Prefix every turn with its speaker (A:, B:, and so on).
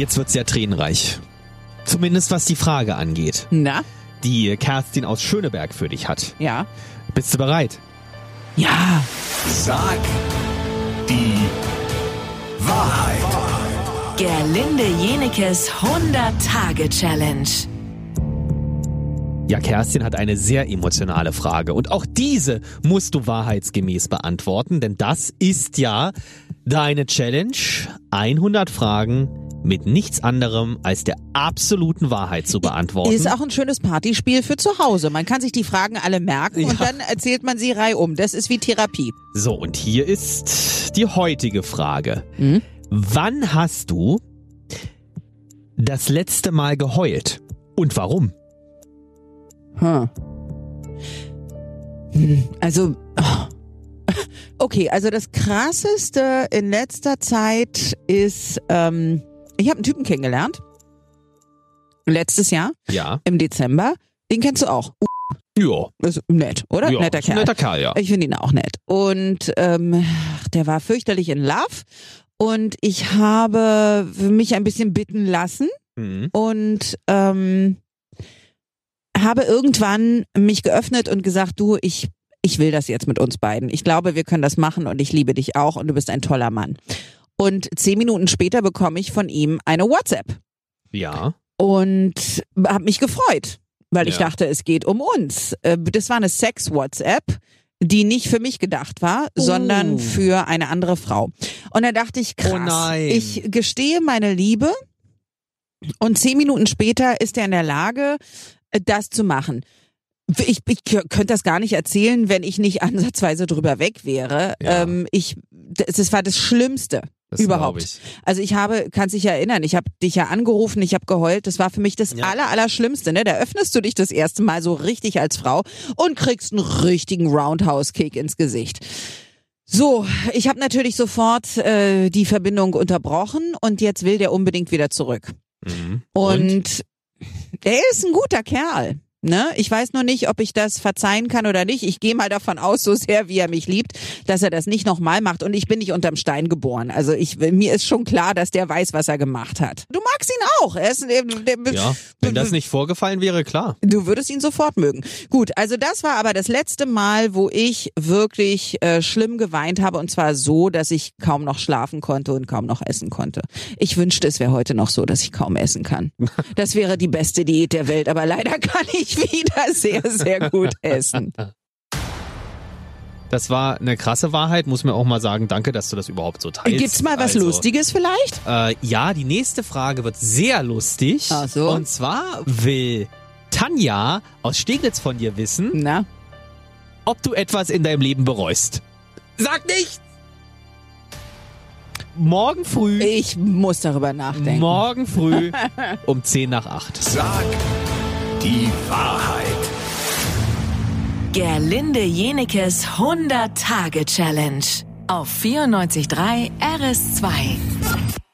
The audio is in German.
A: Jetzt wird's ja tränenreich. Zumindest was die Frage angeht,
B: Na?
A: die Kerstin aus Schöneberg für dich hat.
B: Ja.
A: Bist du bereit?
B: Ja.
C: Sag die Wahrheit.
D: Gerlinde Jenekes 100-Tage-Challenge.
A: Ja, Kerstin hat eine sehr emotionale Frage und auch diese musst du wahrheitsgemäß beantworten, denn das ist ja deine Challenge. 100 Fragen mit nichts anderem als der absoluten Wahrheit zu beantworten.
B: Ist auch ein schönes Partyspiel für zu Hause. Man kann sich die Fragen alle merken und
A: Ja.
B: dann erzählt man sie reihum. Das ist wie Therapie.
A: So, und hier ist die heutige Frage.
B: Mhm.
A: Wann hast du das letzte Mal geheult? Und warum?
B: Hm. Hm, Also, okay, also das krasseste in letzter Zeit ist, ähm, ich habe einen Typen kennengelernt. Letztes Jahr,
A: Ja.
B: im Dezember. Den kennst du auch.
A: Ja.
B: Ist nett, oder?
A: ja.
B: Netter Kerl.
A: Netter Kerl, ja.
B: Ich finde ihn auch nett. Und ähm, der war fürchterlich in Love. Und ich habe mich ein bisschen bitten lassen
A: Mhm.
B: und ähm, habe irgendwann mich geöffnet und gesagt, du, ich, ich will das jetzt mit uns beiden. Ich glaube, wir können das machen und ich liebe dich auch und du bist ein toller Mann. Und zehn Minuten später bekomme ich von ihm eine WhatsApp
A: Ja.
B: und habe mich gefreut, weil ich
A: Ja.
B: dachte, es geht um uns. Äh, Das war eine Sex-WhatsApp, die nicht für mich gedacht war,
A: Oh.
B: sondern für eine andere Frau. Und da dachte ich, krass,
A: Oh
B: ich gestehe meine Liebe und zehn Minuten später ist er in der Lage, äh, das zu machen. Ich, ich könnte das gar nicht erzählen, wenn ich nicht ansatzweise drüber weg wäre.
A: Ja.
B: Ähm, ich, das, das war das Schlimmste.
A: Das
B: Überhaupt.
A: Ich.
B: Also ich habe, kannst dich erinnern, ich habe dich ja angerufen, ich habe geheult. Das war für mich das
A: Ja.
B: aller, Allerschlimmste. Ne? Da öffnest du dich das erste Mal so richtig als Frau und kriegst einen richtigen Roundhouse-Kick ins Gesicht. So, ich habe natürlich sofort äh, die Verbindung unterbrochen und jetzt will der unbedingt wieder zurück.
A: Mhm.
B: Und, er ist ein guter Kerl. Ne? Ich weiß nur nicht, ob ich das verzeihen kann oder nicht. Ich gehe mal davon aus, so sehr wie er mich liebt, dass er das nicht nochmal macht. Und ich bin nicht unterm Stein geboren. Also ich, mir ist schon klar, dass der weiß, was er gemacht hat. Du magst ihn auch. Er ist, der, der,
A: Ja, wenn das nicht vorgefallen wäre, klar.
B: Du würdest ihn sofort mögen. Gut, also das war aber das letzte Mal, wo ich wirklich äh, schlimm geweint habe und zwar so, dass ich kaum noch schlafen konnte und kaum noch essen konnte. Ich wünschte, es wäre heute noch so, dass ich kaum essen kann. Das wäre die beste Diät der Welt, aber leider kann ich wieder sehr, sehr gut essen.
A: Das war eine krasse Wahrheit, muss mir auch mal sagen. Danke, dass du das überhaupt so teilst.
B: Gibt's mal was
A: Also,
B: Lustiges vielleicht?
A: Äh, ja, die nächste Frage wird sehr lustig.
B: Ach so.
A: Und zwar will Tanja aus Steglitz von dir wissen,
B: Na?
A: ob du etwas in deinem Leben bereust. Sag nichts! Morgen früh,
B: Ich muss darüber nachdenken.
A: morgen früh um 10 nach 8.
C: Sag die Wahrheit.
D: Gerlinde Jenekes 100-Tage-Challenge. Auf 94.3 RS2.